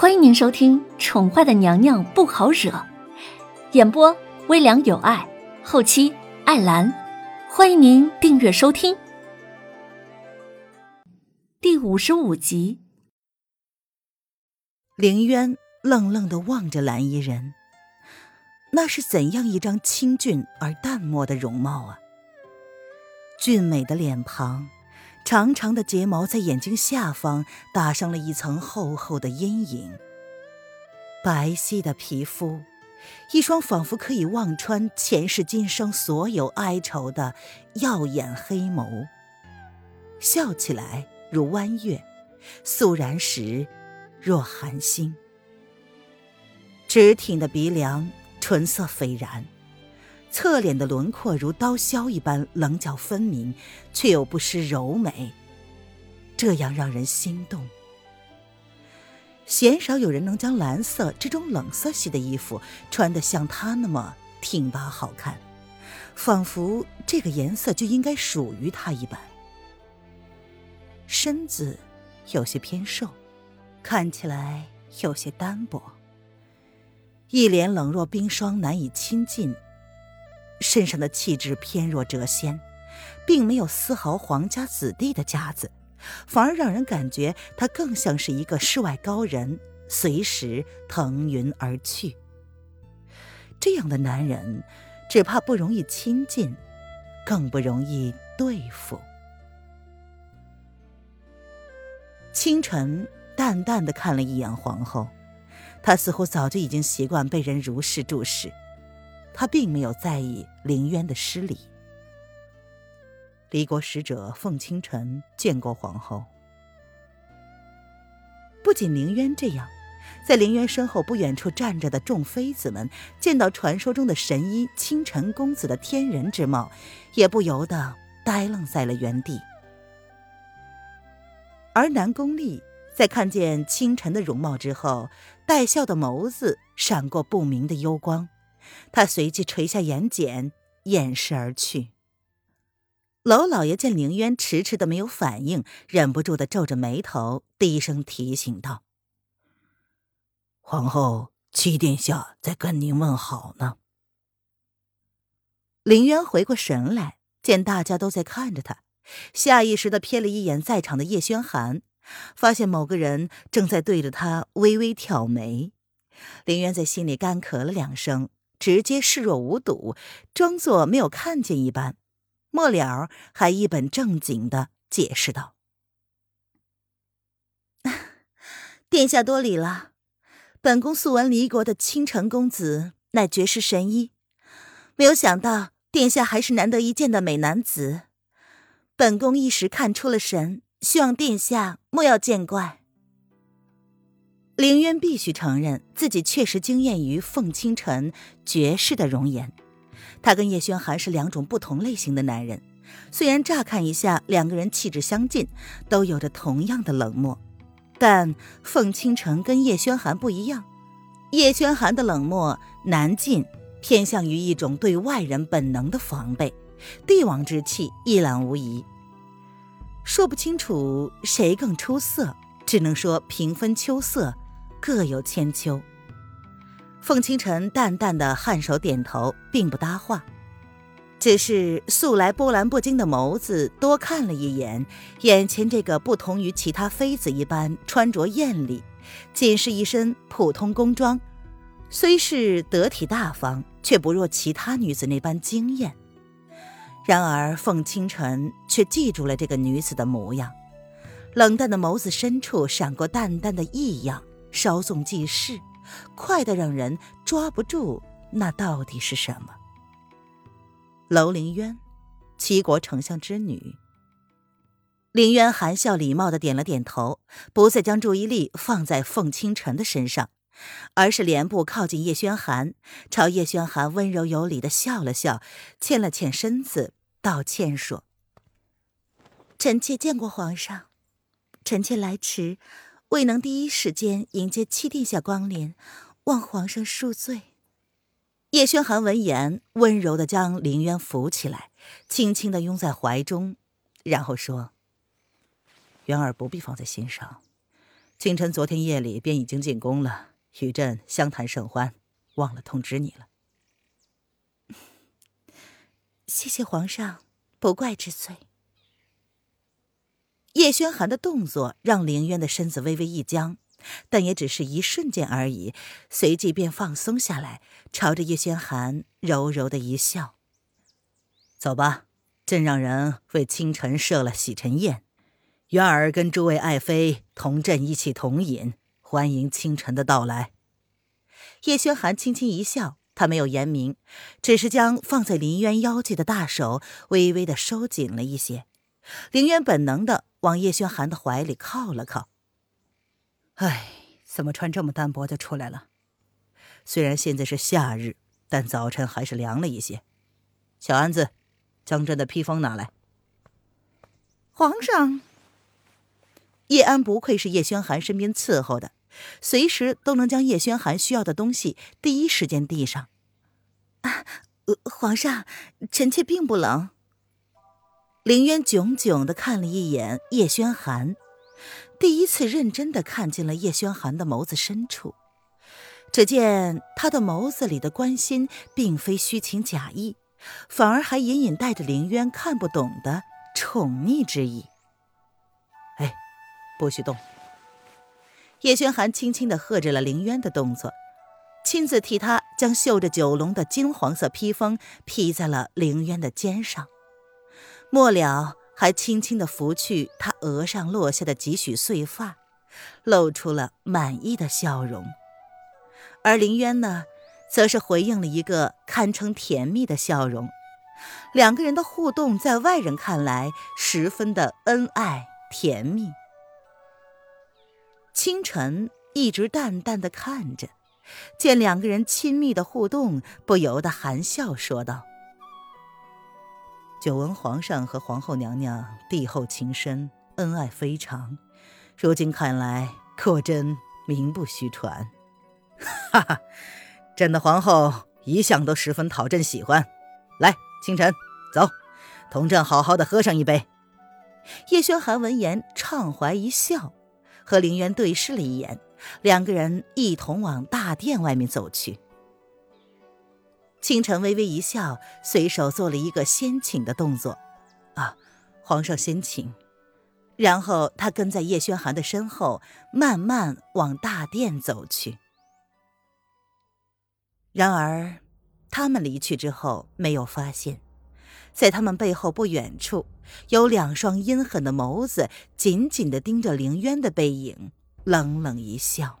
欢迎您收听《宠坏的娘娘不好惹》，演播微凉有爱，后期艾兰。欢迎您订阅收听。第五十五集，凌渊愣愣的望着蓝衣人，那是怎样一张清俊而淡漠的容貌啊！俊美的脸庞。长长的睫毛在眼睛下方打上了一层厚厚的阴影，白皙的皮肤，一双仿佛可以望穿前世今生所有哀愁的耀眼黑眸，笑起来如弯月，肃然时若寒星。直挺的鼻梁，唇色斐然。侧脸的轮廓如刀削一般棱角分明，却又不失柔美，这样让人心动。鲜少有人能将蓝色这种冷色系的衣服穿得像她那么挺拔好看，仿佛这个颜色就应该属于她一般。身子有些偏瘦，看起来有些单薄，一脸冷若冰霜，难以亲近。身上的气质偏若谪仙，并没有丝毫皇家子弟的架子，反而让人感觉他更像是一个世外高人，随时腾云而去。这样的男人，只怕不容易亲近，更不容易对付。清晨淡淡的看了一眼皇后，她似乎早就已经习惯被人如是注视。他并没有在意凌渊的失礼。离国使者凤清晨见过皇后。不仅凌渊这样，在凌渊身后不远处站着的众妃子们，见到传说中的神医清晨公子的天人之貌，也不由得呆愣在了原地。而南宫丽在看见清晨的容貌之后，带笑的眸子闪过不明的幽光。他随即垂下眼睑，掩饰而去。娄老爷见凌渊迟迟的没有反应，忍不住的皱着眉头，低声提醒道：“皇后，七殿下在跟您问好呢。”凌渊回过神来，见大家都在看着他，下意识的瞥了一眼在场的叶轩寒，发现某个人正在对着他微微挑眉。凌渊在心里干咳了两声。直接视若无睹，装作没有看见一般。末了，还一本正经的解释道：“ 殿下多礼了，本宫素闻离国的倾城公子乃绝世神医，没有想到殿下还是难得一见的美男子。本宫一时看出了神，希望殿下莫要见怪。”凌渊必须承认自己确实惊艳于凤清晨绝世的容颜。他跟叶轩寒是两种不同类型的男人，虽然乍看一下两个人气质相近，都有着同样的冷漠，但凤清晨跟叶轩寒不一样。叶轩寒的冷漠难尽，偏向于一种对外人本能的防备，帝王之气一览无遗。说不清楚谁更出色，只能说平分秋色。各有千秋。凤清晨淡淡的颔首点头，并不搭话，只是素来波澜不惊的眸子多看了一眼眼前这个不同于其他妃子一般穿着艳丽，仅是一身普通宫装，虽是得体大方，却不若其他女子那般惊艳。然而凤清晨却记住了这个女子的模样，冷淡的眸子深处闪过淡淡的异样。稍纵即逝，快得让人抓不住。那到底是什么？楼凌渊，齐国丞相之女。凌渊含笑礼貌的点了点头，不再将注意力放在凤清晨的身上，而是连步靠近叶轩寒，朝叶轩寒温柔有礼的笑了笑，欠了欠身子，道歉说：“臣妾见过皇上，臣妾来迟。”未能第一时间迎接七殿下光临，望皇上恕罪。叶轩寒闻言，温柔的将凌渊扶起来，轻轻的拥在怀中，然后说：“渊儿不必放在心上，清晨昨天夜里便已经进宫了，与朕相谈甚欢，忘了通知你了。谢谢皇上，不怪之罪。叶轩寒的动作让凌渊的身子微微一僵，但也只是一瞬间而已，随即便放松下来，朝着叶轩寒柔柔的一笑：“走吧，朕让人为清晨设了洗尘宴，渊儿跟诸位爱妃同朕一起同饮，欢迎清晨的到来。”叶轩寒轻轻一笑。他没有言明，只是将放在林渊腰际的大手微微的收紧了一些。林渊本能的往叶轩寒的怀里靠了靠。唉，怎么穿这么单薄就出来了？虽然现在是夏日，但早晨还是凉了一些。小安子，将朕的披风拿来。皇上，叶安不愧是叶轩寒身边伺候的。随时都能将叶轩寒需要的东西第一时间递上。啊，皇上，臣妾并不冷。凌渊炯炯的看了一眼叶轩寒，第一次认真的看进了叶轩寒的眸子深处。只见他的眸子里的关心，并非虚情假意，反而还隐隐带着凌渊看不懂的宠溺之意。哎，不许动！叶轩寒轻轻的喝着了凌渊的动作，亲自替他将绣着九龙的金黄色披风披在了凌渊的肩上，末了还轻轻的拂去他额上落下的几许碎发，露出了满意的笑容。而林渊呢，则是回应了一个堪称甜蜜的笑容，两个人的互动在外人看来十分的恩爱甜蜜。清晨一直淡淡的看着，见两个人亲密的互动，不由得含笑说道：“久闻皇上和皇后娘娘帝后情深，恩爱非常，如今看来，果真名不虚传。哈哈，朕的皇后一向都十分讨朕喜欢。来，清晨，走，同朕好好的喝上一杯。”叶轩寒闻言畅怀一笑。和凌渊对视了一眼，两个人一同往大殿外面走去。清晨微微一笑，随手做了一个先请的动作，啊，皇上先请。然后他跟在叶轩寒的身后，慢慢往大殿走去。然而，他们离去之后，没有发现。在他们背后不远处，有两双阴狠的眸子紧紧的盯着凌渊的背影，冷冷一笑。